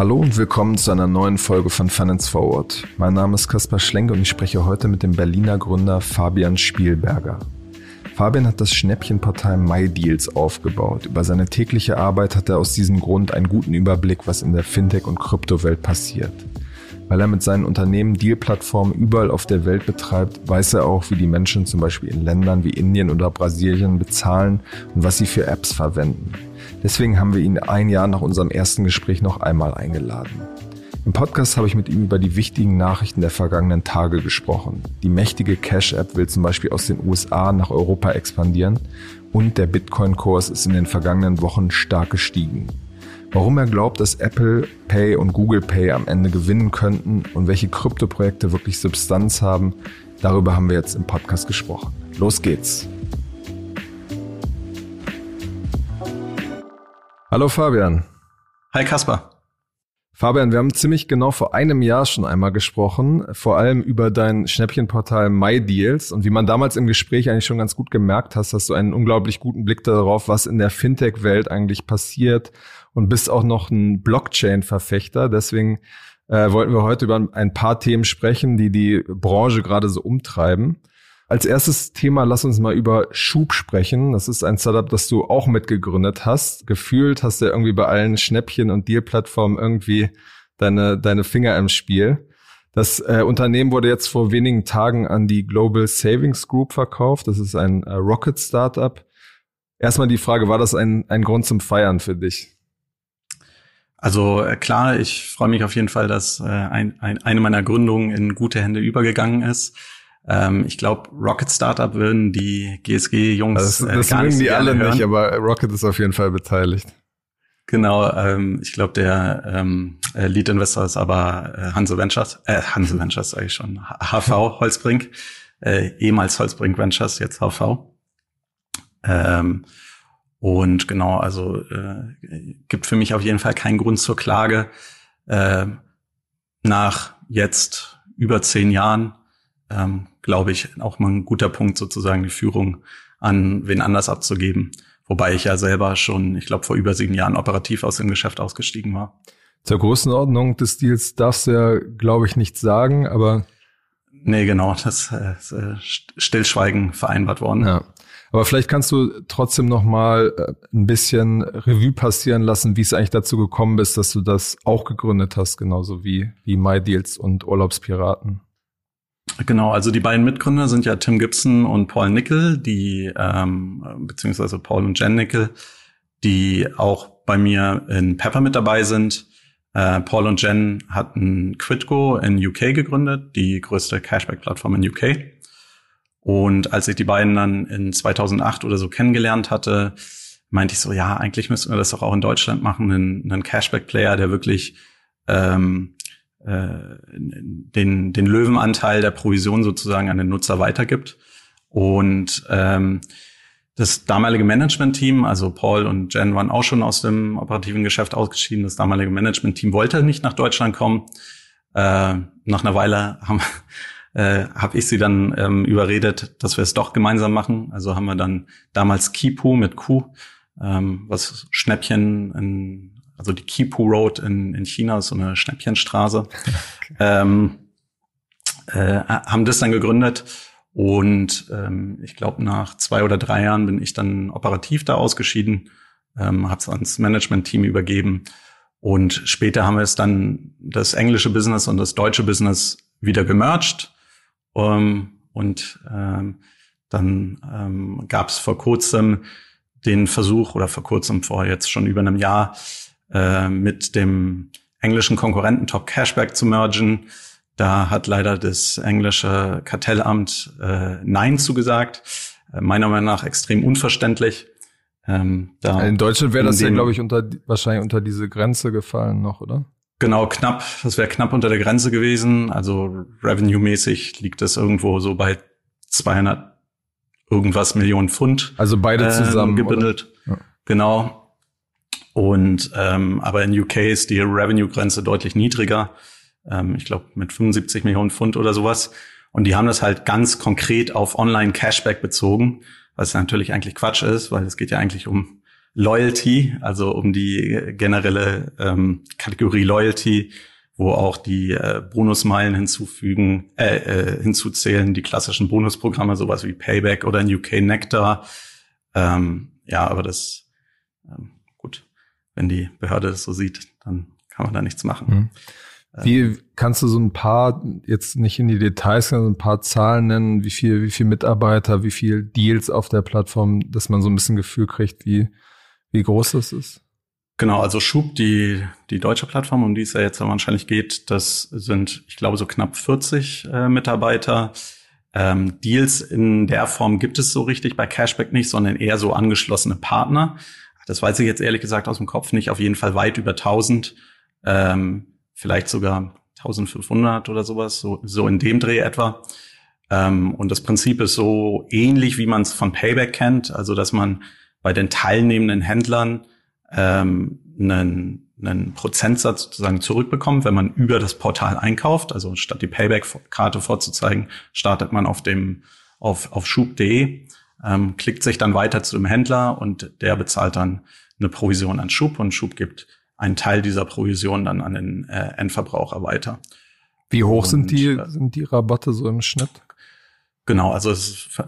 Hallo und willkommen zu einer neuen Folge von Finance Forward. Mein Name ist Kaspar Schlenk und ich spreche heute mit dem Berliner Gründer Fabian Spielberger. Fabian hat das Schnäppchenportal MyDeals aufgebaut. Über seine tägliche Arbeit hat er aus diesem Grund einen guten Überblick, was in der Fintech- und Kryptowelt passiert. Weil er mit seinen Unternehmen Deal-Plattformen überall auf der Welt betreibt, weiß er auch, wie die Menschen zum Beispiel in Ländern wie Indien oder Brasilien bezahlen und was sie für Apps verwenden. Deswegen haben wir ihn ein Jahr nach unserem ersten Gespräch noch einmal eingeladen. Im Podcast habe ich mit ihm über die wichtigen Nachrichten der vergangenen Tage gesprochen. Die mächtige Cash-App will zum Beispiel aus den USA nach Europa expandieren und der Bitcoin-Kurs ist in den vergangenen Wochen stark gestiegen. Warum er glaubt, dass Apple Pay und Google Pay am Ende gewinnen könnten und welche Kryptoprojekte wirklich Substanz haben, darüber haben wir jetzt im Podcast gesprochen. Los geht's! Hallo Fabian. Hi Kaspar. Fabian, wir haben ziemlich genau vor einem Jahr schon einmal gesprochen, vor allem über dein Schnäppchenportal MyDeals. Und wie man damals im Gespräch eigentlich schon ganz gut gemerkt hast, hast du einen unglaublich guten Blick darauf, was in der Fintech-Welt eigentlich passiert und bist auch noch ein Blockchain-Verfechter. Deswegen äh, wollten wir heute über ein paar Themen sprechen, die die Branche gerade so umtreiben. Als erstes Thema lass uns mal über Schub sprechen. Das ist ein Startup, das du auch mitgegründet hast. Gefühlt hast du irgendwie bei allen Schnäppchen und Deal-Plattformen irgendwie deine, deine Finger im Spiel. Das äh, Unternehmen wurde jetzt vor wenigen Tagen an die Global Savings Group verkauft. Das ist ein äh, Rocket Startup. Erstmal die Frage, war das ein, ein Grund zum Feiern für dich? Also äh, klar, ich freue mich auf jeden Fall, dass äh, ein, ein, eine meiner Gründungen in gute Hände übergegangen ist. Ähm, ich glaube, Rocket Startup würden die GSG-Jungs. Das, äh, das mögen die alle hören. nicht, aber Rocket ist auf jeden Fall beteiligt. Genau, ähm, ich glaube, der ähm, äh, Lead Investor ist aber äh, Hanse Ventures, äh, Hanse Ventures sage ich schon, HV Holzbrink, äh, ehemals Holzbrink Ventures, jetzt HV. Ähm, und genau, also äh, gibt für mich auf jeden Fall keinen Grund zur Klage. Äh, nach jetzt über zehn Jahren ähm, glaube ich, auch mal ein guter Punkt, sozusagen die Führung an wen anders abzugeben. Wobei ich ja selber schon, ich glaube, vor über sieben Jahren operativ aus dem Geschäft ausgestiegen war. Zur Größenordnung des Deals darfst du ja, glaube ich, nichts sagen, aber. Nee, genau, das ist äh, Stillschweigen vereinbart worden. Ja. Aber vielleicht kannst du trotzdem noch mal äh, ein bisschen Revue passieren lassen, wie es eigentlich dazu gekommen ist, dass du das auch gegründet hast, genauso wie, wie MyDeals und Urlaubspiraten. Genau, also die beiden Mitgründer sind ja Tim Gibson und Paul Nickel, die ähm, beziehungsweise Paul und Jen Nickel, die auch bei mir in Pepper mit dabei sind. Äh, Paul und Jen hatten Quidgo in UK gegründet, die größte Cashback-Plattform in UK. Und als ich die beiden dann in 2008 oder so kennengelernt hatte, meinte ich so, ja, eigentlich müssten wir das doch auch in Deutschland machen, einen, einen Cashback-Player, der wirklich ähm, äh, den, den Löwenanteil der Provision sozusagen an den Nutzer weitergibt. Und ähm, das damalige Management-Team, also Paul und Jen waren auch schon aus dem operativen Geschäft ausgeschieden. Das damalige Management-Team wollte nicht nach Deutschland kommen. Äh, nach einer Weile haben äh, habe ich sie dann ähm, überredet, dass wir es doch gemeinsam machen. Also haben wir dann damals Kipu mit Q, ähm, was Schnäppchen in also die Kipu Road in, in China ist so eine Schnäppchenstraße, okay. ähm, äh, haben das dann gegründet. Und ähm, ich glaube, nach zwei oder drei Jahren bin ich dann operativ da ausgeschieden, ähm, habe es ans Management-Team übergeben. Und später haben wir es dann das englische Business und das deutsche Business wieder gemerged. Um, und ähm, dann ähm, gab es vor kurzem den Versuch, oder vor kurzem, vor jetzt schon über einem Jahr, äh, mit dem englischen Konkurrenten Top Cashback zu mergen. Da hat leider das englische Kartellamt äh, Nein zugesagt. Äh, meiner Meinung nach extrem unverständlich. Ähm, da in Deutschland wäre das ja, glaube ich, unter wahrscheinlich unter diese Grenze gefallen noch, oder? Genau, knapp. Das wäre knapp unter der Grenze gewesen. Also revenue-mäßig liegt das irgendwo so bei 200 irgendwas Millionen Pfund. Also beide äh, zusammen. gebündelt. Ja. Genau. Und ähm, aber in UK ist die Revenue-Grenze deutlich niedriger. Ähm, ich glaube mit 75 Millionen Pfund oder sowas. Und die haben das halt ganz konkret auf Online-Cashback bezogen, was natürlich eigentlich Quatsch ist, weil es geht ja eigentlich um Loyalty, also um die generelle ähm, Kategorie Loyalty, wo auch die äh, Bonusmeilen hinzufügen, äh, äh, hinzuzählen, die klassischen Bonusprogramme, sowas wie Payback oder UK Nectar. Ähm, ja, aber das ähm, gut, wenn die Behörde das so sieht, dann kann man da nichts machen. Mhm. Wie kannst du so ein paar, jetzt nicht in die Details, sondern ein paar Zahlen nennen, wie viel, wie viel Mitarbeiter, wie viel Deals auf der Plattform, dass man so ein bisschen Gefühl kriegt, wie, wie groß das ist? Genau, also Schub, die, die deutsche Plattform, um die es ja jetzt wahrscheinlich geht, das sind, ich glaube, so knapp 40 äh, Mitarbeiter. Ähm, Deals in der Form gibt es so richtig bei Cashback nicht, sondern eher so angeschlossene Partner. Das weiß ich jetzt ehrlich gesagt aus dem Kopf nicht. Auf jeden Fall weit über 1000. Ähm, vielleicht sogar 1500 oder sowas, so, so in dem Dreh etwa. Ähm, und das Prinzip ist so ähnlich, wie man es von Payback kennt, also dass man bei den teilnehmenden Händlern ähm, einen, einen Prozentsatz sozusagen zurückbekommt, wenn man über das Portal einkauft. Also statt die Payback-Karte vorzuzeigen, startet man auf dem auf, auf schub.de, ähm, klickt sich dann weiter zu dem Händler und der bezahlt dann eine Provision an Schub und Schub gibt einen Teil dieser Provision dann an den äh, Endverbraucher weiter. Wie hoch und, sind die, äh, sind die Rabatte so im Schnitt? Genau, also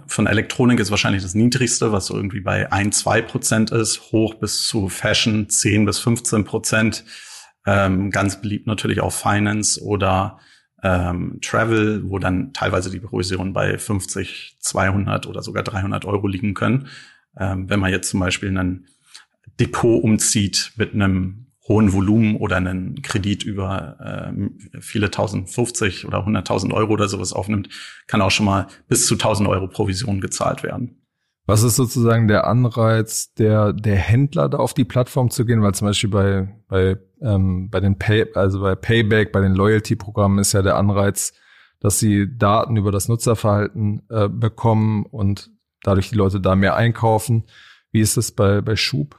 von Elektronik ist wahrscheinlich das niedrigste, was so irgendwie bei ein, zwei Prozent ist, hoch bis zu Fashion 10 bis 15 Prozent. Ähm, ganz beliebt natürlich auch Finance oder ähm, Travel, wo dann teilweise die Provisionen bei 50, 200 oder sogar 300 Euro liegen können. Ähm, wenn man jetzt zum Beispiel ein Depot umzieht mit einem hohen Volumen oder einen Kredit über äh, viele tausend 50 oder 100.000 Euro oder sowas aufnimmt, kann auch schon mal bis zu 1.000 Euro Provision gezahlt werden. Was ist sozusagen der Anreiz der, der Händler, da auf die Plattform zu gehen? Weil zum Beispiel bei, bei, ähm, bei den Pay, also bei Payback, bei den Loyalty-Programmen ist ja der Anreiz, dass sie Daten über das Nutzerverhalten äh, bekommen und dadurch die Leute da mehr einkaufen. Wie ist das bei, bei Schub?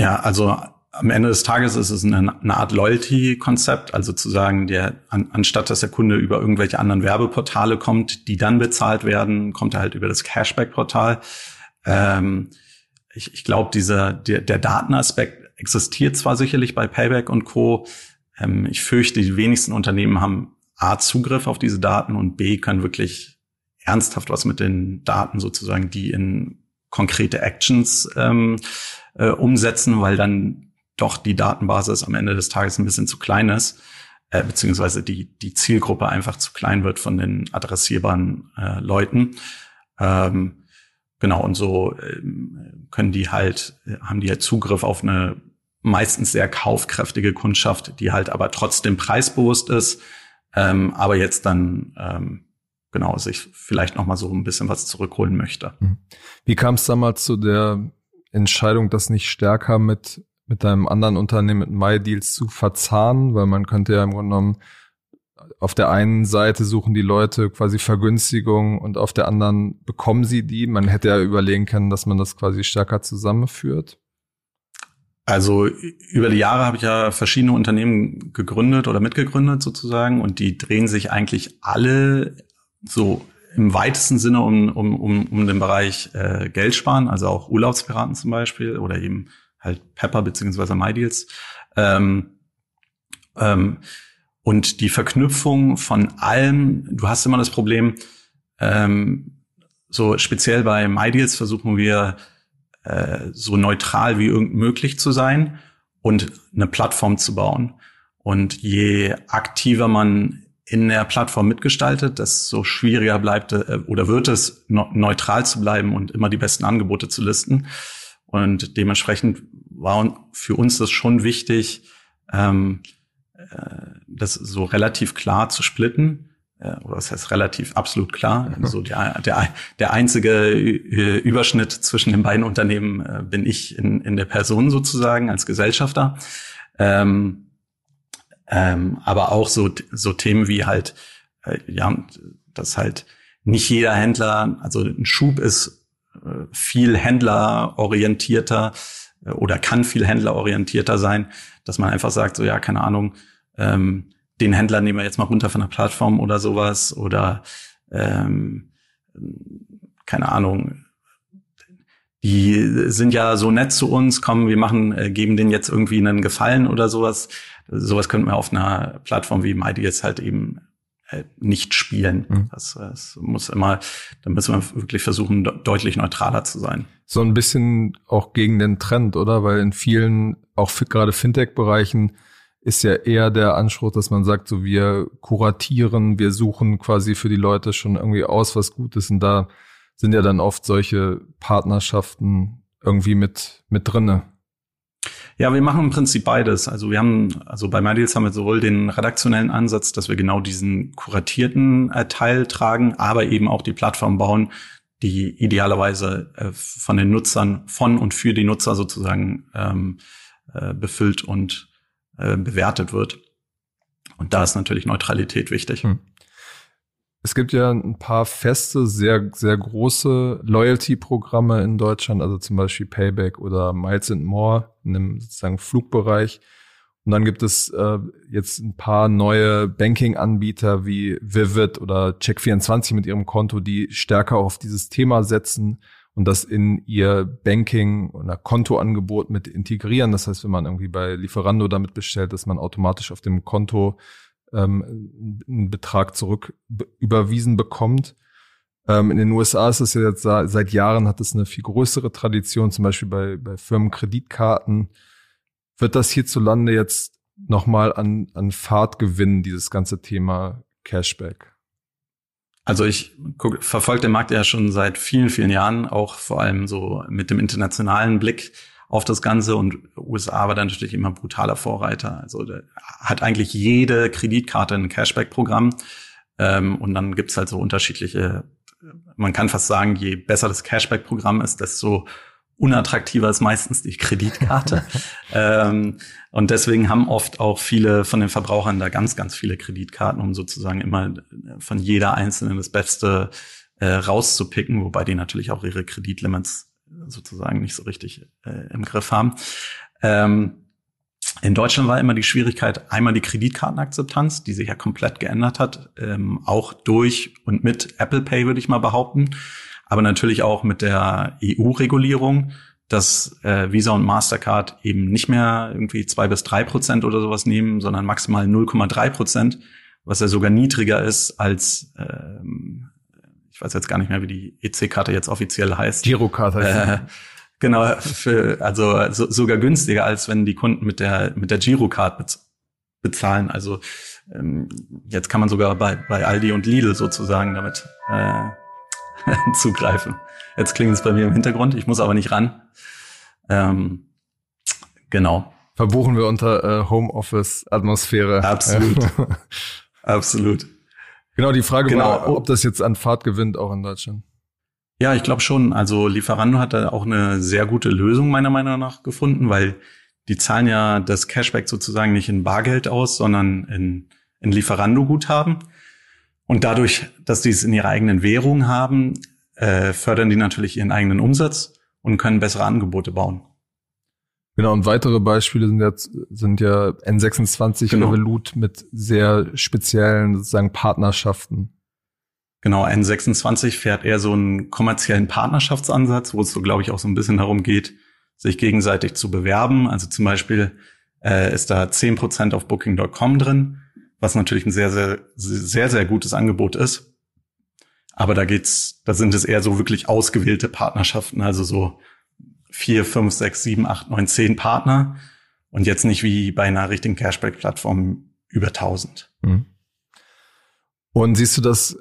Ja, also am Ende des Tages ist es eine, eine Art Loyalty-Konzept, also zu sagen, der, an, anstatt dass der Kunde über irgendwelche anderen Werbeportale kommt, die dann bezahlt werden, kommt er halt über das Cashback-Portal. Ähm, ich ich glaube, dieser der, der Datenaspekt existiert zwar sicherlich bei Payback und Co. Ähm, ich fürchte, die wenigsten Unternehmen haben A Zugriff auf diese Daten und B können wirklich ernsthaft was mit den Daten sozusagen, die in konkrete Actions ähm, äh, umsetzen, weil dann doch die Datenbasis am Ende des Tages ein bisschen zu klein ist, äh, beziehungsweise die, die Zielgruppe einfach zu klein wird von den adressierbaren äh, Leuten. Ähm, genau, und so äh, können die halt, haben die halt Zugriff auf eine meistens sehr kaufkräftige Kundschaft, die halt aber trotzdem preisbewusst ist, ähm, aber jetzt dann ähm, genau sich vielleicht noch mal so ein bisschen was zurückholen möchte. Mhm. Wie kam es damals zu der Entscheidung, das nicht stärker mit mit deinem anderen Unternehmen, mit MyDeals zu verzahnen, weil man könnte ja im Grunde genommen auf der einen Seite suchen die Leute quasi Vergünstigung und auf der anderen bekommen sie die. Man hätte ja überlegen können, dass man das quasi stärker zusammenführt. Also über die Jahre habe ich ja verschiedene Unternehmen gegründet oder mitgegründet sozusagen und die drehen sich eigentlich alle so im weitesten Sinne um, um, um, um den Bereich äh, Geld sparen, also auch Urlaubspiraten zum Beispiel oder eben halt Pepper beziehungsweise MyDeals. Ähm, ähm, und die Verknüpfung von allem, du hast immer das Problem, ähm, so speziell bei MyDeals versuchen wir äh, so neutral wie irgend möglich zu sein und eine Plattform zu bauen. Und je aktiver man in der Plattform mitgestaltet, desto schwieriger bleibt äh, oder wird es neutral zu bleiben und immer die besten Angebote zu listen. Und dementsprechend war für uns das schon wichtig, ähm, äh, das so relativ klar zu splitten. Äh, oder das heißt relativ absolut klar. So der, der, der einzige äh, Überschnitt zwischen den beiden Unternehmen bin ich in, in der Person sozusagen als Gesellschafter. Ähm, ähm, aber auch so, so Themen wie halt, äh, ja, dass halt nicht jeder Händler, also ein Schub ist äh, viel händlerorientierter oder kann viel händlerorientierter sein, dass man einfach sagt, so ja, keine Ahnung, ähm, den Händler nehmen wir jetzt mal runter von der Plattform oder sowas oder ähm, keine Ahnung, die sind ja so nett zu uns, kommen, wir machen, äh, geben denen jetzt irgendwie einen Gefallen oder sowas. Sowas könnten wir auf einer Plattform wie MyDeals halt eben äh, nicht spielen. Mhm. Das, das muss immer, da müssen wir wirklich versuchen, deutlich neutraler zu sein. So ein bisschen auch gegen den Trend, oder? Weil in vielen, auch gerade Fintech-Bereichen, ist ja eher der Anspruch, dass man sagt, so wir kuratieren, wir suchen quasi für die Leute schon irgendwie aus, was gut ist. Und da sind ja dann oft solche Partnerschaften irgendwie mit, mit drinne. Ja, wir machen im Prinzip beides. Also wir haben, also bei MyDeals haben wir sowohl den redaktionellen Ansatz, dass wir genau diesen kuratierten äh, Teil tragen, aber eben auch die Plattform bauen, die idealerweise äh, von den Nutzern, von und für die Nutzer sozusagen ähm, äh, befüllt und äh, bewertet wird. Und da ist natürlich Neutralität wichtig. Hm. Es gibt ja ein paar feste, sehr, sehr große Loyalty-Programme in Deutschland, also zum Beispiel Payback oder Miles and More in dem sozusagen Flugbereich. Und dann gibt es äh, jetzt ein paar neue Banking-Anbieter wie Vivid oder Check24 mit ihrem Konto, die stärker auf dieses Thema setzen und das in ihr Banking- oder Kontoangebot mit integrieren. Das heißt, wenn man irgendwie bei Lieferando damit bestellt, dass man automatisch auf dem Konto ähm, einen Betrag zurück überwiesen bekommt. Ähm, in den USA ist es ja jetzt seit Jahren hat es eine viel größere Tradition, zum Beispiel bei, bei Firmenkreditkarten. Wird das hierzulande jetzt nochmal an, an Fahrt gewinnen, dieses ganze Thema Cashback? Also ich verfolge den Markt ja schon seit vielen, vielen Jahren, auch vor allem so mit dem internationalen Blick auf das Ganze und USA war dann natürlich immer brutaler Vorreiter. Also hat eigentlich jede Kreditkarte ein Cashback-Programm ähm, und dann gibt's halt so unterschiedliche, man kann fast sagen, je besser das Cashback-Programm ist, desto unattraktiver ist meistens die Kreditkarte. ähm, und deswegen haben oft auch viele von den Verbrauchern da ganz, ganz viele Kreditkarten, um sozusagen immer von jeder einzelnen das Beste äh, rauszupicken, wobei die natürlich auch ihre Kreditlimits sozusagen nicht so richtig äh, im Griff haben. Ähm, in Deutschland war immer die Schwierigkeit, einmal die Kreditkartenakzeptanz, die sich ja komplett geändert hat, ähm, auch durch und mit Apple Pay, würde ich mal behaupten, aber natürlich auch mit der EU-Regulierung, dass äh, Visa und Mastercard eben nicht mehr irgendwie zwei bis drei Prozent oder sowas nehmen, sondern maximal 0,3 Prozent, was ja sogar niedriger ist als ähm, ich weiß jetzt gar nicht mehr, wie die EC-Karte jetzt offiziell heißt. Girokarte äh, Genau, für, also so, sogar günstiger, als wenn die Kunden mit der, mit der Girocard bezahlen. Also ähm, jetzt kann man sogar bei, bei Aldi und Lidl sozusagen damit äh, zugreifen. Jetzt klingt es bei mir im Hintergrund, ich muss aber nicht ran. Ähm, genau. Verbuchen wir unter äh, Homeoffice-Atmosphäre. Absolut. Absolut. Genau, die Frage genau. war, ob das jetzt an Fahrt gewinnt, auch in Deutschland. Ja, ich glaube schon. Also Lieferando hat da auch eine sehr gute Lösung meiner Meinung nach gefunden, weil die zahlen ja das Cashback sozusagen nicht in Bargeld aus, sondern in, in Lieferando-Guthaben. Und dadurch, dass die es in ihrer eigenen Währung haben, äh, fördern die natürlich ihren eigenen Umsatz und können bessere Angebote bauen. Genau, und weitere Beispiele sind jetzt sind ja N26 genau. Revolut mit sehr speziellen sozusagen Partnerschaften. Genau, N26 fährt eher so einen kommerziellen Partnerschaftsansatz, wo es so, glaube ich, auch so ein bisschen darum geht, sich gegenseitig zu bewerben. Also zum Beispiel äh, ist da 10% auf Booking.com drin, was natürlich ein sehr, sehr, sehr, sehr gutes Angebot ist. Aber da geht's, da sind es eher so wirklich ausgewählte Partnerschaften, also so vier, fünf, sechs, sieben, acht, neun, zehn Partner und jetzt nicht wie bei einer richtigen Cashback-Plattform über 1000. Mhm. Und siehst du das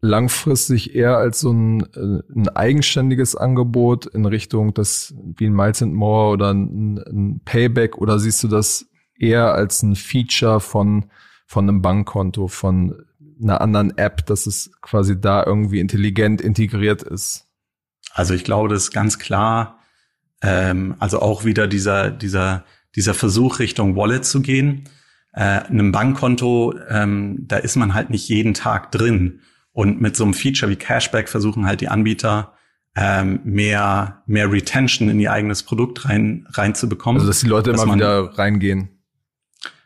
langfristig eher als so ein, äh, ein eigenständiges Angebot in Richtung das wie ein Miles and More oder ein, ein Payback oder siehst du das eher als ein Feature von, von einem Bankkonto, von einer anderen App, dass es quasi da irgendwie intelligent integriert ist? Also ich glaube, das ist ganz klar ähm, also auch wieder dieser, dieser, dieser Versuch Richtung Wallet zu gehen. Äh, einem Bankkonto, ähm, da ist man halt nicht jeden Tag drin. Und mit so einem Feature wie Cashback versuchen halt die Anbieter ähm, mehr, mehr Retention in ihr eigenes Produkt rein, reinzubekommen. Also dass die Leute dass immer man, wieder reingehen.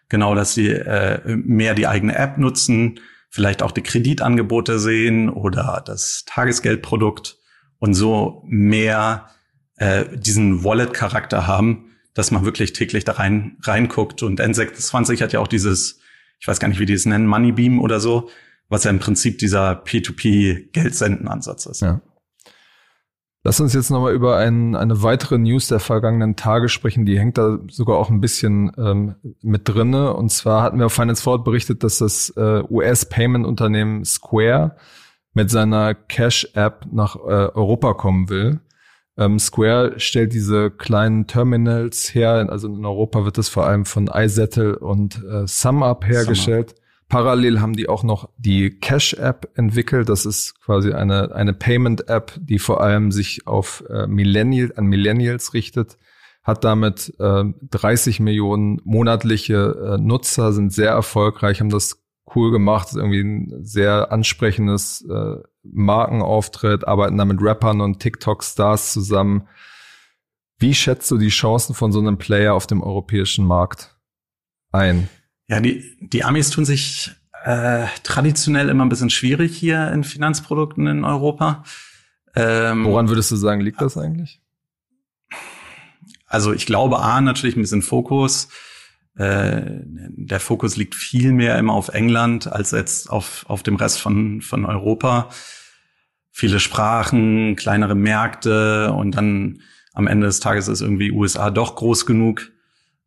Genau, dass sie äh, mehr die eigene App nutzen, vielleicht auch die Kreditangebote sehen oder das Tagesgeldprodukt und so mehr äh, diesen Wallet-Charakter haben, dass man wirklich täglich da rein reinguckt. Und N26 hat ja auch dieses, ich weiß gar nicht, wie die es nennen, Moneybeam oder so, was ja im Prinzip dieser P2P-Geldsenden-Ansatz ist. Ja. Lass uns jetzt nochmal über ein, eine weitere News der vergangenen Tage sprechen. Die hängt da sogar auch ein bisschen ähm, mit drinne. Und zwar hatten wir auf Finance Forward berichtet, dass das äh, US-Payment-Unternehmen Square mit seiner Cash-App nach äh, Europa kommen will. Ähm, Square stellt diese kleinen Terminals her. Also in Europa wird das vor allem von iZettle und äh, SumUp hergestellt. SumUp. Parallel haben die auch noch die Cash-App entwickelt. Das ist quasi eine, eine Payment-App, die vor allem sich auf äh, Millennial, an Millennials richtet, hat damit äh, 30 Millionen monatliche äh, Nutzer, sind sehr erfolgreich, haben das cool gemacht, ist irgendwie ein sehr ansprechendes äh, Markenauftritt, arbeiten da mit Rappern und TikTok-Stars zusammen. Wie schätzt du die Chancen von so einem Player auf dem europäischen Markt ein? Ja, die, die Amis tun sich äh, traditionell immer ein bisschen schwierig hier in Finanzprodukten in Europa. Ähm, Woran würdest du sagen, liegt das eigentlich? Also ich glaube, A, natürlich ein bisschen Fokus. Äh, der Fokus liegt viel mehr immer auf England als jetzt auf, auf dem Rest von, von Europa. Viele Sprachen, kleinere Märkte und dann am Ende des Tages ist irgendwie USA doch groß genug.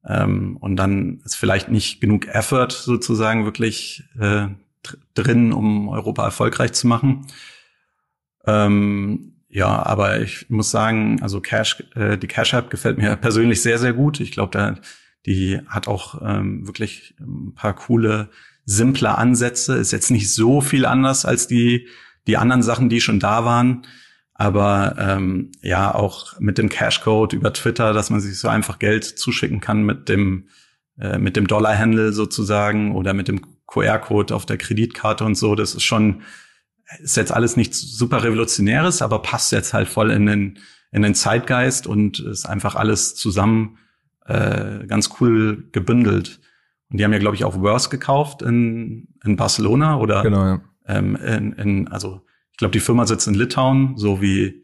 Ähm, und dann ist vielleicht nicht genug Effort sozusagen wirklich äh, drin, um Europa erfolgreich zu machen. Ähm, ja, aber ich muss sagen, also Cash, äh, die Cash App gefällt mir persönlich sehr, sehr gut. Ich glaube, da die hat auch ähm, wirklich ein paar coole, simple Ansätze. Ist jetzt nicht so viel anders als die die anderen Sachen, die schon da waren. Aber ähm, ja, auch mit dem Cashcode über Twitter, dass man sich so einfach Geld zuschicken kann mit dem äh, mit dem Dollar-Handle sozusagen oder mit dem QR-Code auf der Kreditkarte und so. Das ist schon ist jetzt alles nichts super revolutionäres, aber passt jetzt halt voll in den in den Zeitgeist und ist einfach alles zusammen äh, ganz cool gebündelt. Und die haben ja, glaube ich, auch Worse gekauft in, in Barcelona oder genau, ja. ähm, in, in, also ich glaube, die Firma sitzt in Litauen, so wie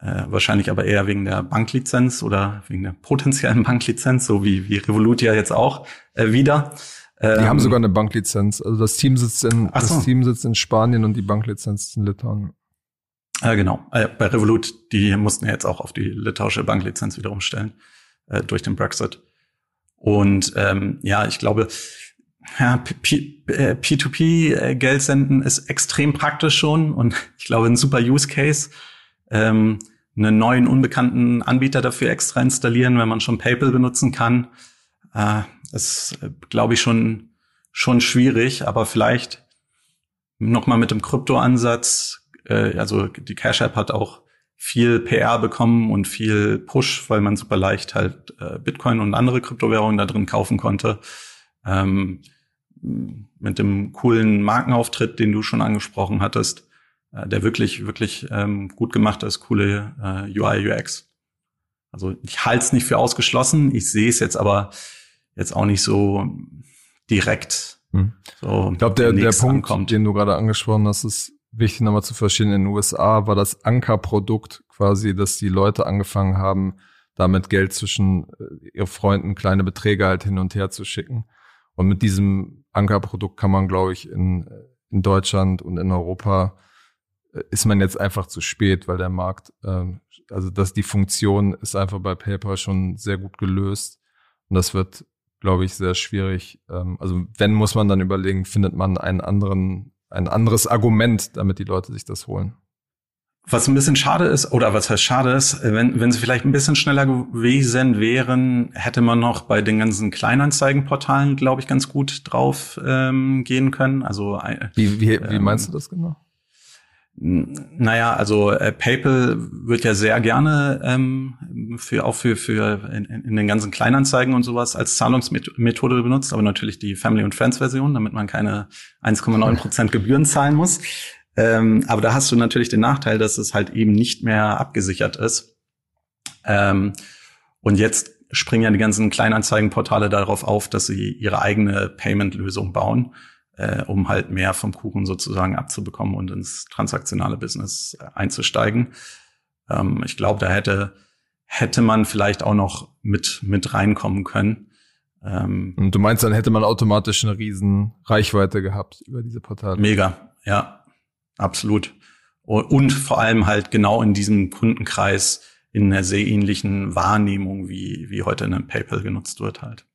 äh, wahrscheinlich aber eher wegen der Banklizenz oder wegen der potenziellen Banklizenz, so wie, wie Revolut ja jetzt auch äh, wieder. Ähm, die haben sogar eine Banklizenz. Also das Team sitzt in, so. das Team sitzt in Spanien und die Banklizenz ist in Litauen. Äh, genau. Äh, bei Revolut, die mussten ja jetzt auch auf die litauische Banklizenz wieder umstellen äh, durch den Brexit. Und ähm, ja, ich glaube, ja, P2P-Geld äh, senden ist extrem praktisch schon und ich glaube ein super Use Case. Ähm, einen neuen unbekannten Anbieter dafür extra installieren, wenn man schon PayPal benutzen kann, äh, ist, glaube ich, schon schon schwierig. Aber vielleicht noch mal mit dem Krypto-Ansatz. Äh, also die Cash App hat auch viel PR bekommen und viel Push, weil man super leicht halt äh, Bitcoin und andere Kryptowährungen da drin kaufen konnte. Ähm, mit dem coolen Markenauftritt, den du schon angesprochen hattest, äh, der wirklich, wirklich ähm, gut gemacht ist, coole äh, UI, UX. Also ich halte es nicht für ausgeschlossen, ich sehe es jetzt aber jetzt auch nicht so direkt. Hm. So ich glaube, der, der Punkt, ankommt. den du gerade angesprochen hast, ist wichtig nochmal zu verstehen. In den USA war das Ankerprodukt quasi, dass die Leute angefangen haben, damit Geld zwischen äh, ihren Freunden kleine Beträge halt hin und her zu schicken. Und mit diesem Ankerprodukt kann man, glaube ich, in, in Deutschland und in Europa äh, ist man jetzt einfach zu spät, weil der Markt, äh, also dass die Funktion ist einfach bei PayPal schon sehr gut gelöst. Und das wird, glaube ich, sehr schwierig. Ähm, also wenn, muss man dann überlegen, findet man einen anderen, ein anderes Argument, damit die Leute sich das holen. Was ein bisschen schade ist, oder was heißt schade ist, wenn, wenn sie vielleicht ein bisschen schneller gewesen wären, hätte man noch bei den ganzen Kleinanzeigenportalen, glaube ich, ganz gut drauf ähm, gehen können. Also äh, wie, wie, wie ähm, meinst du das genau? Naja, also äh, PayPal wird ja sehr gerne ähm, für auch für für in, in den ganzen Kleinanzeigen und sowas als Zahlungsmethode benutzt, aber natürlich die Family und Friends Version, damit man keine 1,9 Prozent Gebühren zahlen muss. Ähm, aber da hast du natürlich den Nachteil, dass es halt eben nicht mehr abgesichert ist. Ähm, und jetzt springen ja die ganzen Kleinanzeigenportale darauf auf, dass sie ihre eigene Payment-Lösung bauen, äh, um halt mehr vom Kuchen sozusagen abzubekommen und ins transaktionale Business äh, einzusteigen. Ähm, ich glaube, da hätte hätte man vielleicht auch noch mit, mit reinkommen können. Ähm, Und du meinst, dann hätte man automatisch eine riesen Reichweite gehabt über diese Portale? Mega, ja, absolut. Und vor allem halt genau in diesem Kundenkreis in einer sehr ähnlichen Wahrnehmung, wie, wie heute in einem PayPal genutzt wird halt.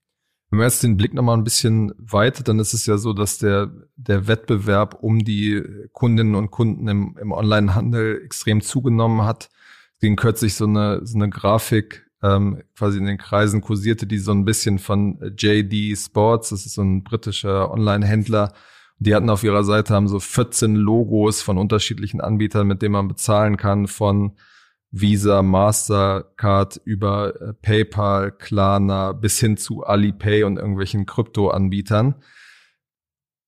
Wenn man jetzt den Blick nochmal ein bisschen weitet, dann ist es ja so, dass der, der Wettbewerb um die Kundinnen und Kunden im, im Onlinehandel extrem zugenommen hat. Es ging kürzlich so eine, so eine Grafik, ähm, quasi in den Kreisen kursierte, die so ein bisschen von JD Sports, das ist so ein britischer Online-Händler, die hatten auf ihrer Seite haben so 14 Logos von unterschiedlichen Anbietern, mit denen man bezahlen kann, von Visa, Mastercard über äh, PayPal, Klarna bis hin zu Alipay und irgendwelchen Krypto-Anbietern.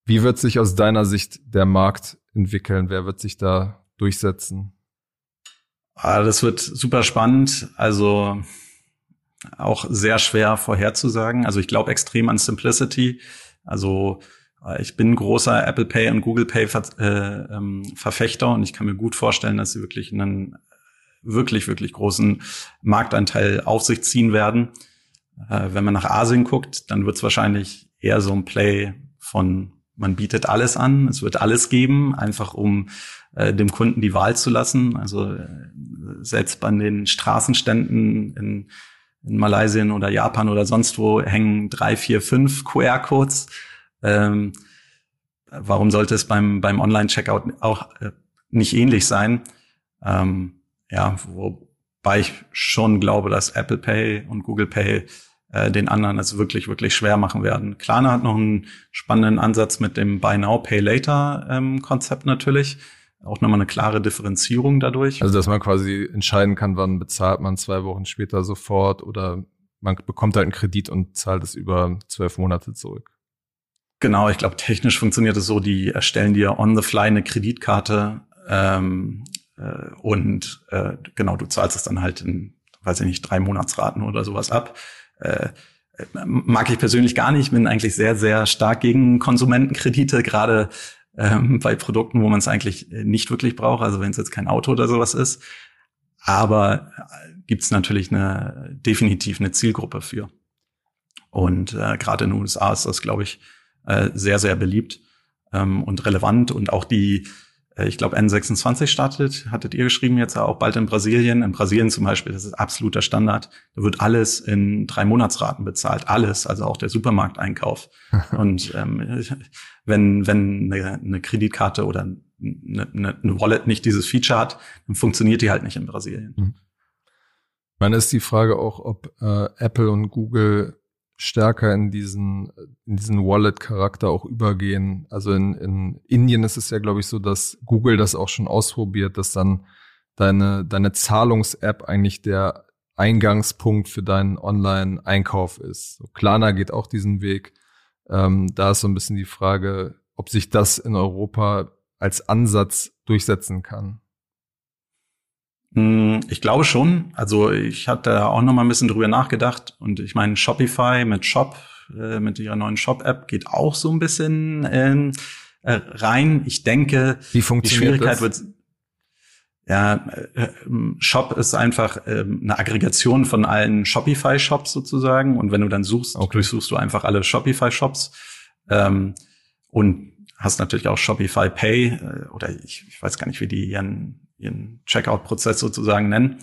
Wie wird sich aus deiner Sicht der Markt entwickeln? Wer wird sich da durchsetzen? Ah, das wird super spannend. Also auch sehr schwer vorherzusagen. Also ich glaube extrem an Simplicity. Also äh, ich bin großer Apple Pay und Google Pay äh, ähm, Verfechter und ich kann mir gut vorstellen, dass sie wirklich einen wirklich, wirklich großen Marktanteil auf sich ziehen werden. Äh, wenn man nach Asien guckt, dann wird es wahrscheinlich eher so ein Play von, man bietet alles an, es wird alles geben, einfach um äh, dem Kunden die Wahl zu lassen. Also äh, selbst bei den Straßenständen in, in Malaysia oder Japan oder sonst wo hängen drei, vier, fünf QR-Codes. Ähm, warum sollte es beim, beim Online-Checkout auch äh, nicht ähnlich sein? Ähm, ja, wobei ich schon glaube, dass Apple Pay und Google Pay äh, den anderen es wirklich, wirklich schwer machen werden. Klarna hat noch einen spannenden Ansatz mit dem Buy Now, Pay Later ähm, Konzept natürlich. Auch nochmal eine klare Differenzierung dadurch. Also, dass man quasi entscheiden kann, wann bezahlt man zwei Wochen später sofort oder man bekommt halt einen Kredit und zahlt es über zwölf Monate zurück. Genau, ich glaube, technisch funktioniert es so, die erstellen dir on the fly eine Kreditkarte ähm, äh, und äh, genau, du zahlst es dann halt in, weiß ich nicht, drei Monatsraten oder sowas ab. Äh, mag ich persönlich gar nicht, bin eigentlich sehr, sehr stark gegen Konsumentenkredite, gerade ähm, bei Produkten, wo man es eigentlich nicht wirklich braucht, also wenn es jetzt kein Auto oder sowas ist. Aber äh, gibt es natürlich eine definitiv eine Zielgruppe für. Und äh, gerade in den USA ist das, glaube ich, äh, sehr, sehr beliebt ähm, und relevant. Und auch die äh, ich glaube, N26 startet, hattet ihr geschrieben, jetzt auch bald in Brasilien. In Brasilien zum Beispiel, das ist absoluter Standard. Da wird alles in drei Monatsraten bezahlt. Alles, also auch der Supermarkteinkauf. Und ähm, wenn, wenn eine, eine Kreditkarte oder eine, eine, Wallet nicht dieses Feature hat, dann funktioniert die halt nicht in Brasilien. Mhm. Man ist die Frage auch, ob äh, Apple und Google stärker in diesen, in diesen Wallet-Charakter auch übergehen. Also in, in Indien ist es ja, glaube ich, so, dass Google das auch schon ausprobiert, dass dann deine, deine Zahlungs-App eigentlich der Eingangspunkt für deinen Online-Einkauf ist. So, Klarna geht auch diesen Weg. Ähm, da ist so ein bisschen die Frage, ob sich das in Europa als Ansatz durchsetzen kann. Hm, ich glaube schon. Also ich hatte auch noch mal ein bisschen drüber nachgedacht und ich meine Shopify mit Shop, äh, mit ihrer neuen Shop-App geht auch so ein bisschen ähm, äh, rein. Ich denke, Wie funktioniert die Schwierigkeit das? wird ja, äh, ähm, Shop ist einfach äh, eine Aggregation von allen Shopify-Shops sozusagen. Und wenn du dann suchst, okay. durchsuchst du einfach alle Shopify-Shops ähm, und hast natürlich auch Shopify Pay äh, oder ich, ich weiß gar nicht, wie die ihren ihren Checkout-Prozess sozusagen nennen.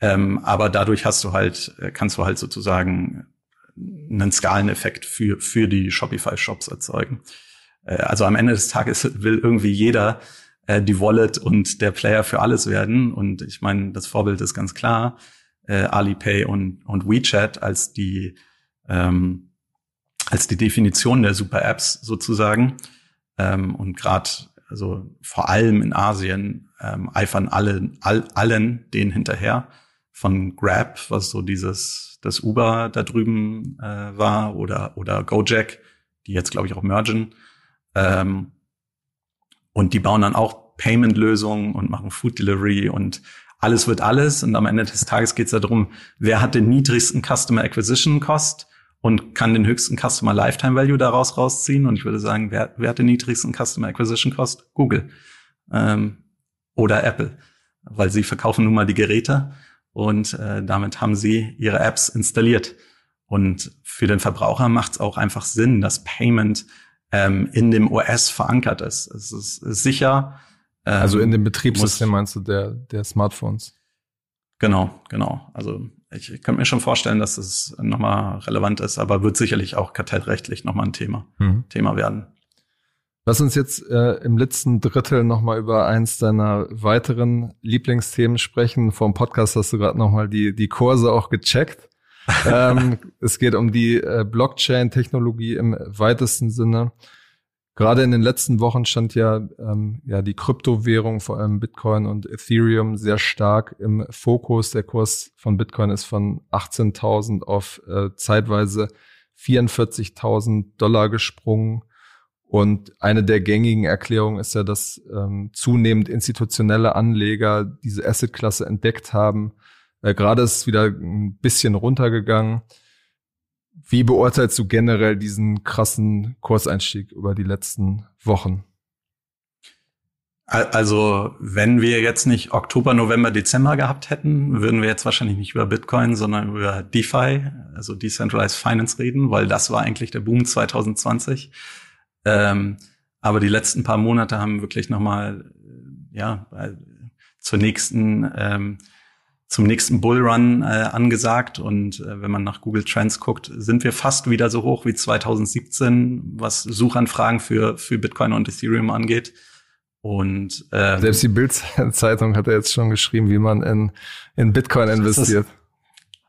Ähm, aber dadurch hast du halt, äh, kannst du halt sozusagen einen Skaleneffekt für, für die Shopify-Shops erzeugen. Äh, also am Ende des Tages will irgendwie jeder äh, die Wallet und der Player für alles werden. Und ich meine, das Vorbild ist ganz klar, äh, Alipay und, und WeChat als die, ähm, als die Definition der Super-Apps sozusagen. Ähm, und gerade also vor allem in Asien ähm, eifern alle, all, allen denen hinterher. Von Grab, was so dieses das Uber da drüben äh, war, oder oder Gojek, die jetzt glaube ich auch mergen. Ähm, und die bauen dann auch Payment-Lösungen und machen Food Delivery und alles wird alles. Und am Ende des Tages geht es darum, wer hat den niedrigsten Customer Acquisition Cost und kann den höchsten Customer Lifetime Value daraus rausziehen. Und ich würde sagen, wer, wer hat den niedrigsten Customer Acquisition Cost? Google ähm, oder Apple, weil sie verkaufen nun mal die Geräte und äh, damit haben sie ihre Apps installiert. Und für den Verbraucher macht es auch einfach Sinn, dass Payment ähm, in dem OS verankert ist. Es ist, sicher. Ähm, also in dem Betriebssystem meinst du der, der Smartphones? Genau, genau. Also ich, ich könnte mir schon vorstellen, dass es nochmal relevant ist, aber wird sicherlich auch kartellrechtlich nochmal ein Thema, mhm. Thema werden. Lass uns jetzt äh, im letzten Drittel nochmal über eins deiner weiteren Lieblingsthemen sprechen. Vor dem Podcast hast du gerade nochmal die, die Kurse auch gecheckt. ähm, es geht um die äh, Blockchain-Technologie im weitesten Sinne. Gerade in den letzten Wochen stand ja, ähm, ja die Kryptowährung, vor allem Bitcoin und Ethereum, sehr stark im Fokus. Der Kurs von Bitcoin ist von 18.000 auf äh, zeitweise 44.000 Dollar gesprungen. Und eine der gängigen Erklärungen ist ja, dass ähm, zunehmend institutionelle Anleger diese Assetklasse entdeckt haben. Äh, Gerade ist es wieder ein bisschen runtergegangen. Wie beurteilst du generell diesen krassen Kurseinstieg über die letzten Wochen? Also, wenn wir jetzt nicht Oktober, November, Dezember gehabt hätten, würden wir jetzt wahrscheinlich nicht über Bitcoin, sondern über DeFi, also Decentralized Finance reden, weil das war eigentlich der Boom 2020. Ähm, aber die letzten paar Monate haben wirklich nochmal, ja, zur nächsten, ähm, zum nächsten Bullrun äh, angesagt. Und äh, wenn man nach Google Trends guckt, sind wir fast wieder so hoch wie 2017, was Suchanfragen für, für Bitcoin und Ethereum angeht. Und ähm, selbst die Bild-Zeitung hat ja jetzt schon geschrieben, wie man in, in Bitcoin investiert.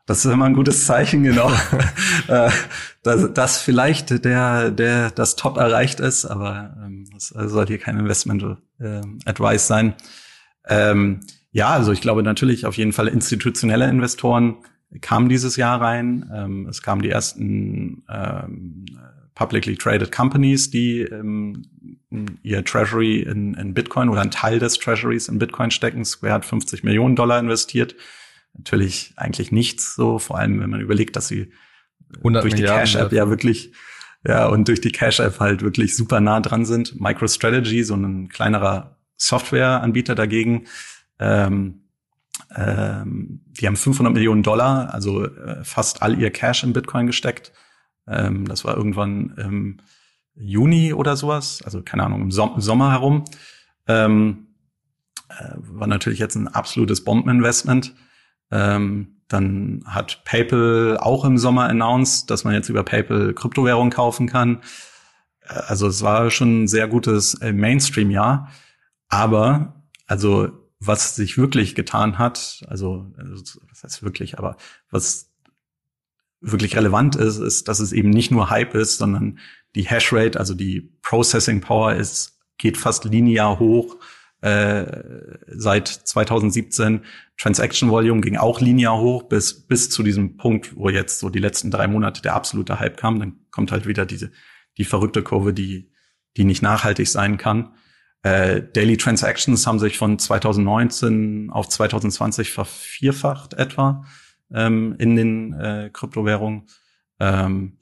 Das ist immer ein gutes Zeichen, genau. Äh, dass, dass vielleicht der, der das Top erreicht ist, aber ähm, das soll hier kein Investment äh, Advice sein. Ähm, ja, also ich glaube natürlich auf jeden Fall institutionelle Investoren kamen dieses Jahr rein. Ähm, es kamen die ersten ähm, publicly traded companies, die ähm, ihr Treasury in, in Bitcoin oder einen Teil des Treasuries in Bitcoin stecken. Square hat 50 Millionen Dollar investiert natürlich eigentlich nichts so, vor allem wenn man überlegt, dass sie durch die Cash-App ja wirklich, ja, und durch die Cash-App halt wirklich super nah dran sind. MicroStrategy, so ein kleinerer Softwareanbieter dagegen, ähm, ähm, die haben 500 Millionen Dollar, also äh, fast all ihr Cash in Bitcoin gesteckt. Ähm, das war irgendwann im Juni oder sowas, also keine Ahnung, im, Som Sommer herum. Ähm, äh, war natürlich jetzt ein absolutes Bombeninvestment. Ähm, dann hat PayPal auch im Sommer announced, dass man jetzt über PayPal Kryptowährung kaufen kann. Äh, also es war schon ein sehr gutes äh, Mainstream-Jahr. Aber, also was sich wirklich getan hat, also, also was heißt wirklich, aber was wirklich relevant ist, ist, dass es eben nicht nur Hype ist, sondern die Hashrate, also die Processing Power ist, geht fast linear hoch äh, seit 2017. Transaction Volume ging auch linear hoch bis, bis zu diesem Punkt, wo jetzt so die letzten drei Monate der absolute Hype kam. Dann kommt halt wieder diese, die verrückte Kurve, die, die nicht nachhaltig sein kann. Äh, Daily Transactions haben sich von 2019 auf 2020 vervierfacht etwa ähm, in den äh, Kryptowährungen. Ähm,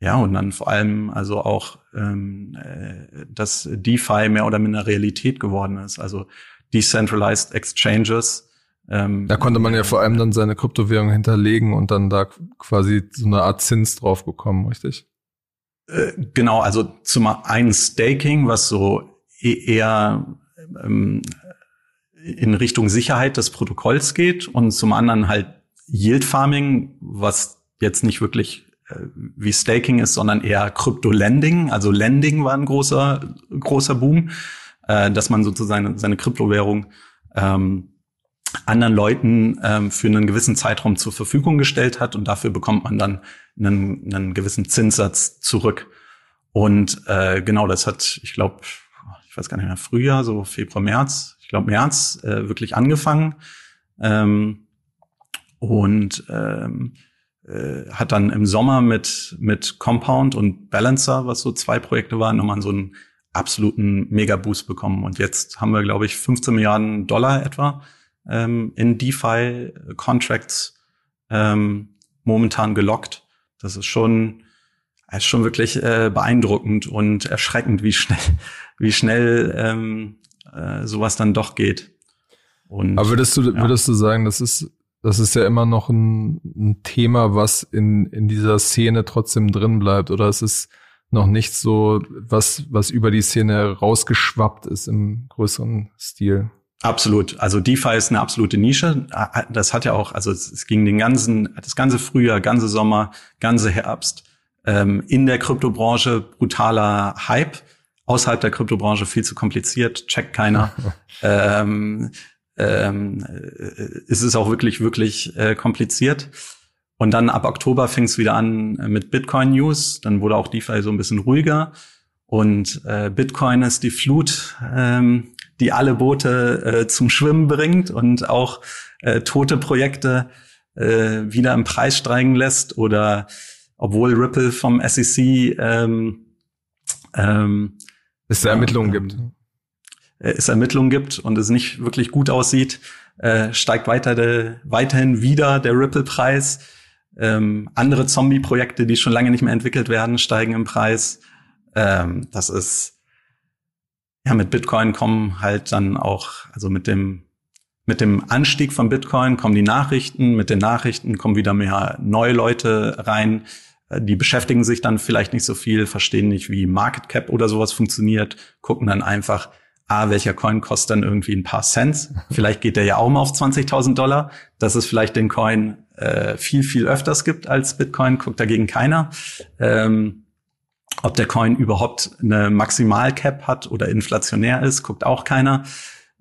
ja, und dann vor allem also auch, ähm, äh, dass DeFi mehr oder minder Realität geworden ist. Also Decentralized Exchanges. Ähm, da konnte man ja vor allem dann seine Kryptowährung hinterlegen und dann da quasi so eine Art Zins drauf bekommen, richtig? Äh, genau, also zum einen Staking, was so eher ähm, in Richtung Sicherheit des Protokolls geht und zum anderen halt Yield Farming, was jetzt nicht wirklich äh, wie Staking ist, sondern eher Crypto-Lending. Also Lending war ein großer, großer Boom, äh, dass man sozusagen seine Kryptowährung ähm, anderen Leuten ähm, für einen gewissen Zeitraum zur Verfügung gestellt hat und dafür bekommt man dann einen, einen gewissen Zinssatz zurück. Und äh, genau, das hat, ich glaube, weiß gar nicht mehr, Frühjahr, so Februar, März, ich glaube März, äh, wirklich angefangen. Ähm, und ähm, äh, hat dann im Sommer mit, mit Compound und Balancer, was so zwei Projekte waren, nochmal so einen absoluten Mega-Boost bekommen. Und jetzt haben wir, glaube ich, 15 Milliarden Dollar etwa ähm, in DeFi-Contracts ähm, momentan gelockt. Das ist schon, ist schon wirklich äh, beeindruckend und erschreckend, wie schnell, wie schnell ähm, äh, sowas dann doch geht. Und, Aber würdest du, ja. würdest du sagen, das ist das ist ja immer noch ein, ein Thema, was in, in dieser Szene trotzdem drin bleibt. Oder es ist noch nicht so was, was über die Szene rausgeschwappt ist im größeren Stil. Absolut. Also DeFi ist eine absolute Nische. Das hat ja auch, also es ging den ganzen, das ganze Frühjahr, ganze Sommer, ganze Herbst ähm, in der Kryptobranche brutaler Hype. Außerhalb der Kryptobranche viel zu kompliziert, checkt keiner. ähm, ähm, äh, ist es auch wirklich, wirklich äh, kompliziert. Und dann ab Oktober fing es wieder an mit Bitcoin News. Dann wurde auch DeFi so ein bisschen ruhiger. Und äh, Bitcoin ist die Flut, ähm, die alle Boote äh, zum Schwimmen bringt und auch äh, tote Projekte äh, wieder im Preis steigen lässt oder obwohl Ripple vom SEC ähm, ähm, es Ermittlungen ähm, gibt. Äh, es Ermittlungen gibt und es nicht wirklich gut aussieht, äh, steigt weiter de, weiterhin wieder der Ripple-Preis. Ähm, andere Zombie-Projekte, die schon lange nicht mehr entwickelt werden, steigen im Preis. Ähm, das ist ja mit Bitcoin kommen halt dann auch, also mit dem mit dem Anstieg von Bitcoin kommen die Nachrichten, mit den Nachrichten kommen wieder mehr neue Leute rein, die beschäftigen sich dann vielleicht nicht so viel, verstehen nicht, wie Market Cap oder sowas funktioniert, gucken dann einfach, ah, welcher Coin kostet dann irgendwie ein paar Cents. Vielleicht geht der ja auch mal auf 20.000 Dollar, dass es vielleicht den Coin äh, viel, viel öfters gibt als Bitcoin, guckt dagegen keiner. Ähm, ob der Coin überhaupt eine Maximalcap hat oder inflationär ist, guckt auch keiner.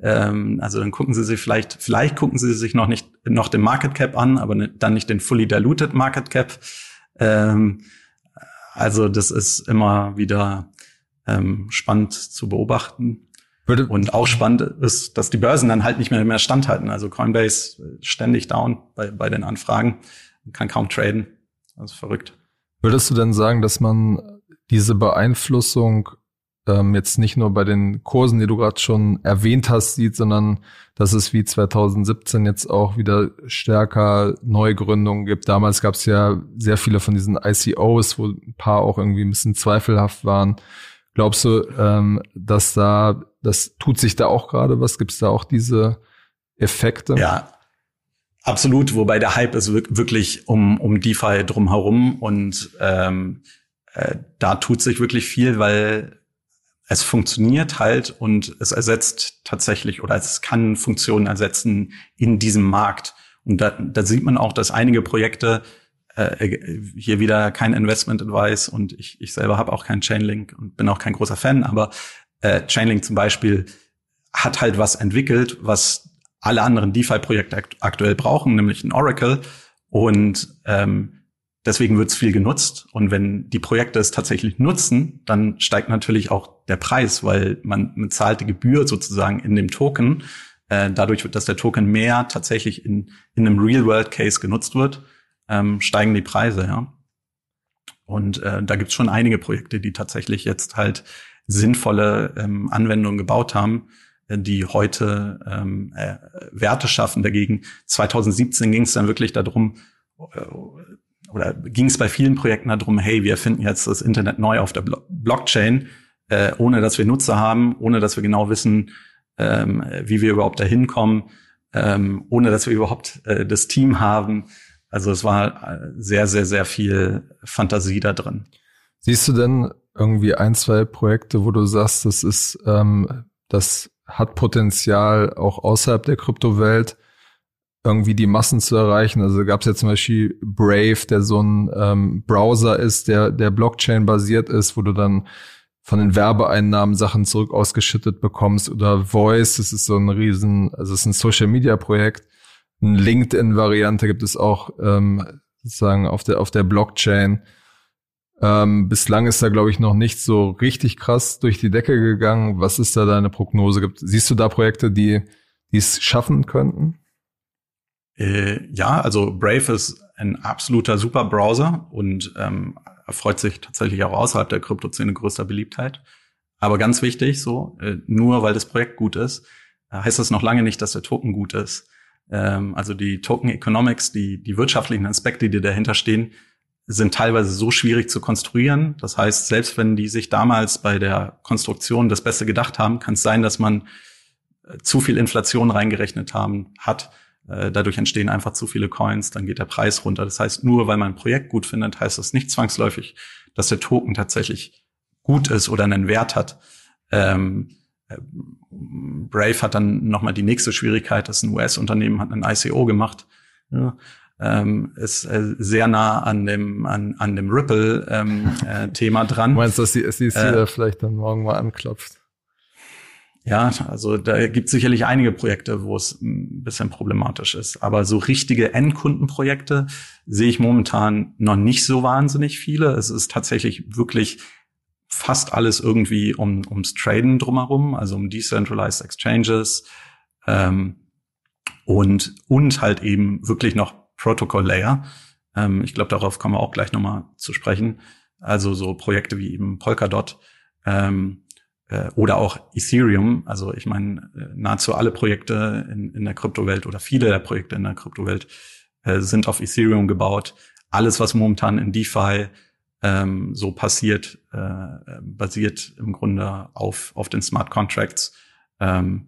Ähm, also dann gucken Sie sich vielleicht, vielleicht gucken Sie sich noch nicht noch den Market Cap an, aber ne, dann nicht den fully diluted Market Cap. Ähm, also das ist immer wieder ähm, spannend zu beobachten. Würde und auch spannend ist, dass die Börsen dann halt nicht mehr, mehr standhalten. Also Coinbase ständig down bei, bei den Anfragen, kann kaum traden. Das ist verrückt. Würdest du denn sagen, dass man diese Beeinflussung ähm, jetzt nicht nur bei den Kursen, die du gerade schon erwähnt hast, sieht, sondern dass es wie 2017 jetzt auch wieder stärker Neugründungen gibt. Damals gab es ja sehr viele von diesen ICOs, wo ein paar auch irgendwie ein bisschen zweifelhaft waren. Glaubst du, ähm, dass da, das tut sich da auch gerade was? Gibt es da auch diese Effekte? Ja, absolut. Wobei der Hype ist wirklich um, um DeFi drumherum und ähm, äh, da tut sich wirklich viel, weil es funktioniert halt und es ersetzt tatsächlich oder es kann Funktionen ersetzen in diesem Markt. Und da, da sieht man auch, dass einige Projekte äh, hier wieder kein Investment Advice und ich, ich selber habe auch keinen Chainlink und bin auch kein großer Fan, aber äh, Chainlink zum Beispiel hat halt was entwickelt, was alle anderen DeFi-Projekte akt aktuell brauchen, nämlich ein Oracle. Und ähm, Deswegen wird es viel genutzt. Und wenn die Projekte es tatsächlich nutzen, dann steigt natürlich auch der Preis, weil man, man zahlt die Gebühr sozusagen in dem Token. Äh, dadurch, dass der Token mehr tatsächlich in, in einem Real-World-Case genutzt wird, ähm, steigen die Preise, ja. Und äh, da gibt es schon einige Projekte, die tatsächlich jetzt halt sinnvolle ähm, Anwendungen gebaut haben, äh, die heute ähm, äh, Werte schaffen. Dagegen 2017 ging es dann wirklich darum, äh, oder ging es bei vielen Projekten darum, hey, wir finden jetzt das Internet neu auf der Blo Blockchain, äh, ohne dass wir Nutzer haben, ohne dass wir genau wissen, ähm, wie wir überhaupt dahin kommen, ähm, ohne dass wir überhaupt äh, das Team haben. Also es war äh, sehr, sehr, sehr viel Fantasie da drin. Siehst du denn irgendwie ein, zwei Projekte, wo du sagst, das ist, ähm, das hat Potenzial auch außerhalb der Kryptowelt? Irgendwie die Massen zu erreichen. Also gab es ja zum Beispiel Brave, der so ein ähm, Browser ist, der, der Blockchain basiert ist, wo du dann von den Werbeeinnahmen Sachen zurück ausgeschüttet bekommst oder Voice, das ist so ein riesen, also es ist ein Social Media Projekt. Eine LinkedIn-Variante gibt es auch ähm, sozusagen auf der auf der Blockchain. Ähm, bislang ist da, glaube ich, noch nicht so richtig krass durch die Decke gegangen. Was ist da deine Prognose? Gibt, siehst du da Projekte, die die es schaffen könnten? Äh, ja, also Brave ist ein absoluter super Browser und ähm, erfreut sich tatsächlich auch außerhalb der Kryptoszene größter Beliebtheit. Aber ganz wichtig, so, äh, nur weil das Projekt gut ist, äh, heißt das noch lange nicht, dass der Token gut ist. Ähm, also die Token Economics, die, die wirtschaftlichen Aspekte, die dahinter stehen, sind teilweise so schwierig zu konstruieren. Das heißt, selbst wenn die sich damals bei der Konstruktion das Beste gedacht haben, kann es sein, dass man äh, zu viel Inflation reingerechnet haben hat dadurch entstehen einfach zu viele Coins, dann geht der Preis runter. Das heißt, nur weil man ein Projekt gut findet, heißt das nicht zwangsläufig, dass der Token tatsächlich gut ist oder einen Wert hat. Ähm, äh, Brave hat dann nochmal die nächste Schwierigkeit, dass ein US-Unternehmen hat ein ICO gemacht. Ja, ähm, ist äh, sehr nah an dem an, an dem Ripple-Thema ähm, äh, dran. Du meinst, dass die SEC äh, da vielleicht dann morgen mal anklopft? Ja, also da gibt es sicherlich einige Projekte, wo es ein bisschen problematisch ist. Aber so richtige Endkundenprojekte sehe ich momentan noch nicht so wahnsinnig viele. Es ist tatsächlich wirklich fast alles irgendwie um, ums Traden drumherum, also um Decentralized Exchanges ähm, und, und halt eben wirklich noch Protocol Layer. Ähm, ich glaube, darauf kommen wir auch gleich nochmal zu sprechen. Also so Projekte wie eben Polkadot ähm, äh, oder auch Ethereum. Also ich meine, äh, nahezu alle Projekte in, in der Kryptowelt oder viele der Projekte in der Kryptowelt äh, sind auf Ethereum gebaut. Alles, was momentan in DeFi ähm, so passiert, äh, basiert im Grunde auf, auf den Smart Contracts. Ähm,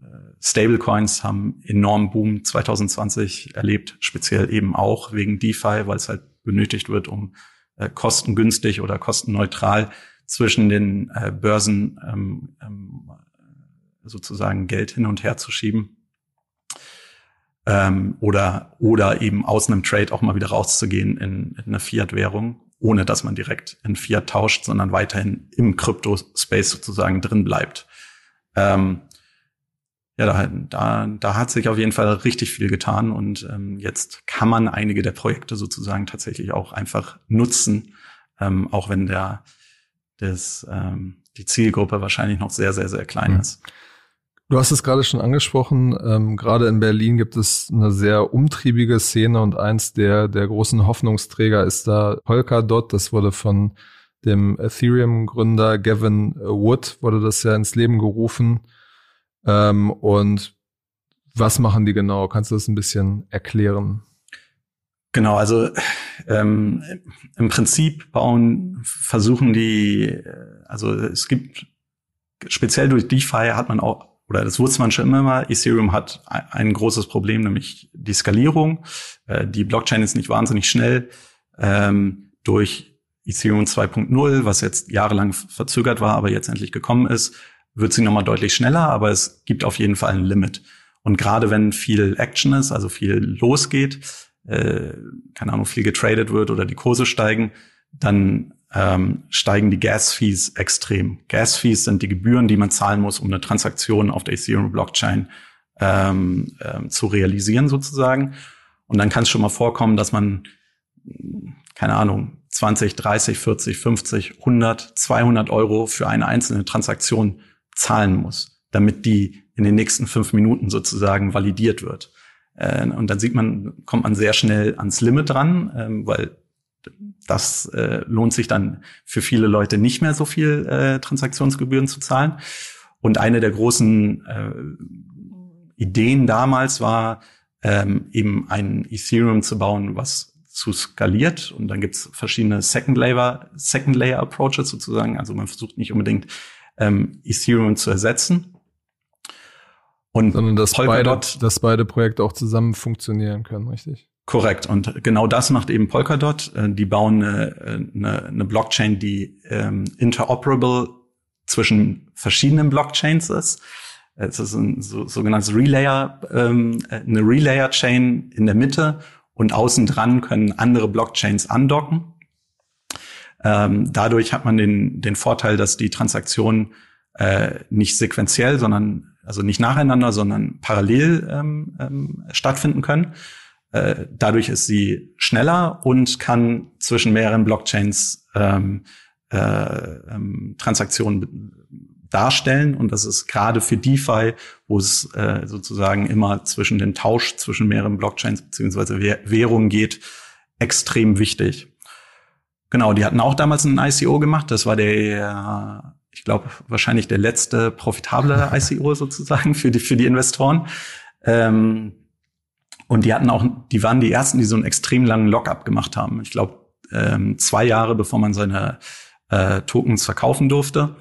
äh, Stablecoins haben enormen Boom 2020 erlebt, speziell eben auch wegen DeFi, weil es halt benötigt wird, um äh, kostengünstig oder kostenneutral zwischen den äh, Börsen ähm, ähm, sozusagen Geld hin und her zu schieben. Ähm, oder, oder eben aus einem Trade auch mal wieder rauszugehen in, in eine Fiat-Währung, ohne dass man direkt in Fiat tauscht, sondern weiterhin im Crypto-Space sozusagen drin bleibt. Ähm, ja, da, da, da hat sich auf jeden Fall richtig viel getan und ähm, jetzt kann man einige der Projekte sozusagen tatsächlich auch einfach nutzen, ähm, auch wenn der das, ähm, die Zielgruppe wahrscheinlich noch sehr, sehr, sehr klein mhm. ist. Du hast es gerade schon angesprochen. Ähm, gerade in Berlin gibt es eine sehr umtriebige Szene und eins der, der großen Hoffnungsträger ist da Polkadot. Das wurde von dem Ethereum-Gründer Gavin Wood, wurde das ja ins Leben gerufen. Ähm, und was machen die genau? Kannst du das ein bisschen erklären? Genau, also ähm, im Prinzip bauen, versuchen die, also es gibt speziell durch DeFi hat man auch, oder das wusste man schon immer, Ethereum hat ein großes Problem, nämlich die Skalierung. Äh, die Blockchain ist nicht wahnsinnig schnell. Ähm, durch Ethereum 2.0, was jetzt jahrelang verzögert war, aber jetzt endlich gekommen ist, wird sie nochmal deutlich schneller, aber es gibt auf jeden Fall ein Limit. Und gerade wenn viel Action ist, also viel losgeht, äh, keine Ahnung, viel getradet wird oder die Kurse steigen, dann ähm, steigen die Gas-Fees extrem. Gas-Fees sind die Gebühren, die man zahlen muss, um eine Transaktion auf der Ethereum-Blockchain ähm, ähm, zu realisieren sozusagen. Und dann kann es schon mal vorkommen, dass man, keine Ahnung, 20, 30, 40, 50, 100, 200 Euro für eine einzelne Transaktion zahlen muss, damit die in den nächsten fünf Minuten sozusagen validiert wird. Äh, und dann sieht man, kommt man sehr schnell ans Limit dran, ähm, weil das äh, lohnt sich dann für viele Leute nicht mehr so viel äh, Transaktionsgebühren zu zahlen. Und eine der großen äh, Ideen damals war, ähm, eben ein Ethereum zu bauen, was zu skaliert. Und dann gibt's verschiedene Second Layer, Second Layer Approaches sozusagen. Also man versucht nicht unbedingt ähm, Ethereum zu ersetzen, und Sondern dass Polkadot, beide, dass beide Projekte auch zusammen funktionieren können, richtig? Korrekt. Und genau das macht eben Polkadot. Äh, die bauen eine, eine, eine Blockchain, die ähm, interoperable zwischen verschiedenen Blockchains ist. Es ist ein so, sogenanntes Relayer, ähm, eine Relayer-Chain in der Mitte und außen dran können andere Blockchains andocken. Ähm, dadurch hat man den, den Vorteil, dass die Transaktionen äh, nicht sequenziell, sondern also nicht nacheinander, sondern parallel ähm, ähm, stattfinden können. Äh, dadurch ist sie schneller und kann zwischen mehreren Blockchains ähm, äh, ähm, Transaktionen darstellen. Und das ist gerade für DeFi, wo es äh, sozusagen immer zwischen den Tausch zwischen mehreren Blockchains beziehungsweise Währungen geht, extrem wichtig. Genau, die hatten auch damals ein ICO gemacht. Das war der ich glaube, wahrscheinlich der letzte profitable ICO sozusagen für die, für die Investoren. Ähm, und die hatten auch, die waren die ersten, die so einen extrem langen Lockup gemacht haben. Ich glaube, ähm, zwei Jahre bevor man seine äh, Tokens verkaufen durfte.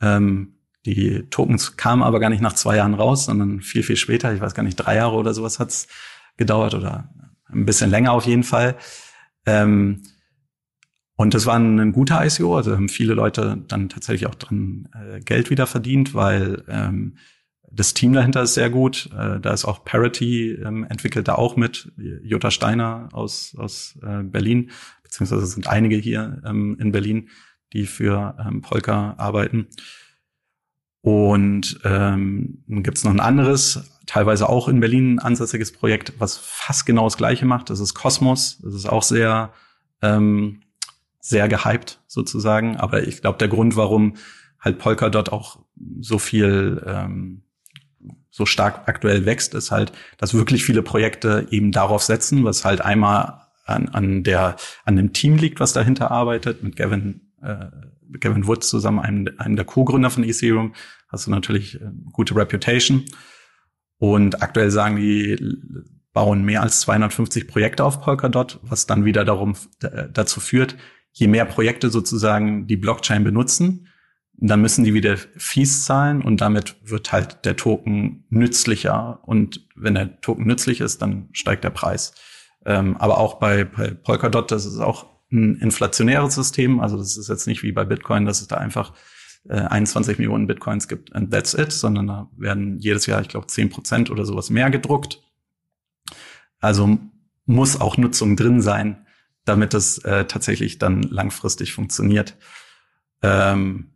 Ähm, Die Tokens kamen aber gar nicht nach zwei Jahren raus, sondern viel, viel später. Ich weiß gar nicht, drei Jahre oder sowas hat's gedauert oder ein bisschen länger auf jeden Fall. Ähm, und das war ein, guter ICO, also haben viele Leute dann tatsächlich auch dran äh, Geld wieder verdient, weil ähm, das Team dahinter ist sehr gut. Äh, da ist auch Parity ähm, entwickelt da auch mit. Jutta Steiner aus, aus äh, Berlin, beziehungsweise sind einige hier ähm, in Berlin, die für ähm, Polka arbeiten. Und ähm, dann gibt es noch ein anderes, teilweise auch in Berlin ein ansässiges Projekt, was fast genau das Gleiche macht. Das ist Cosmos. Das ist auch sehr, ähm, sehr gehypt sozusagen. Aber ich glaube, der Grund, warum halt Polkadot auch so viel ähm, so stark aktuell wächst, ist halt, dass wirklich viele Projekte eben darauf setzen, was halt einmal an, an der an dem Team liegt, was dahinter arbeitet, mit Gavin äh, Gavin Woods zusammen, einem, einem der Co-Gründer von Ethereum, hast du natürlich äh, gute Reputation. Und aktuell sagen die, bauen mehr als 250 Projekte auf Polkadot, was dann wieder darum dazu führt, je mehr Projekte sozusagen die Blockchain benutzen, dann müssen die wieder Fees zahlen und damit wird halt der Token nützlicher. Und wenn der Token nützlich ist, dann steigt der Preis. Ähm, aber auch bei, bei Polkadot, das ist auch ein inflationäres System. Also das ist jetzt nicht wie bei Bitcoin, dass es da einfach äh, 21 Millionen Bitcoins gibt and that's it, sondern da werden jedes Jahr, ich glaube, 10 Prozent oder sowas mehr gedruckt. Also muss auch Nutzung drin sein, damit es äh, tatsächlich dann langfristig funktioniert. Ähm,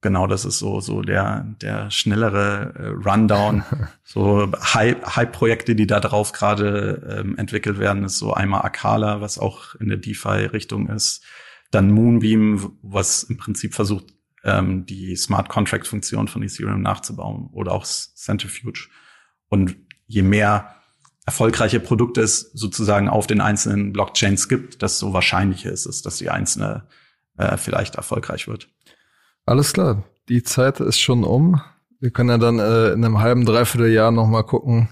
genau, das ist so so der der schnellere äh, Rundown. so Hype-Projekte, die da drauf gerade ähm, entwickelt werden, ist so einmal Akala, was auch in der DeFi-Richtung ist, dann Moonbeam, was im Prinzip versucht ähm, die Smart Contract-Funktion von Ethereum nachzubauen oder auch Centrifuge. Und je mehr erfolgreiche Produkte es sozusagen auf den einzelnen Blockchains gibt, desto wahrscheinlicher ist es, dass die einzelne äh, vielleicht erfolgreich wird. Alles klar, die Zeit ist schon um. Wir können ja dann äh, in einem halben, dreiviertel Jahr nochmal gucken,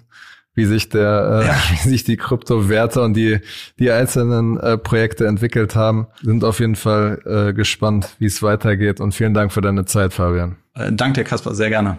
wie sich der, äh, ja. wie sich die Kryptowerte und die, die einzelnen äh, Projekte entwickelt haben. Sind auf jeden Fall äh, gespannt, wie es weitergeht. Und vielen Dank für deine Zeit, Fabian. Äh, danke dir, Kasper, sehr gerne.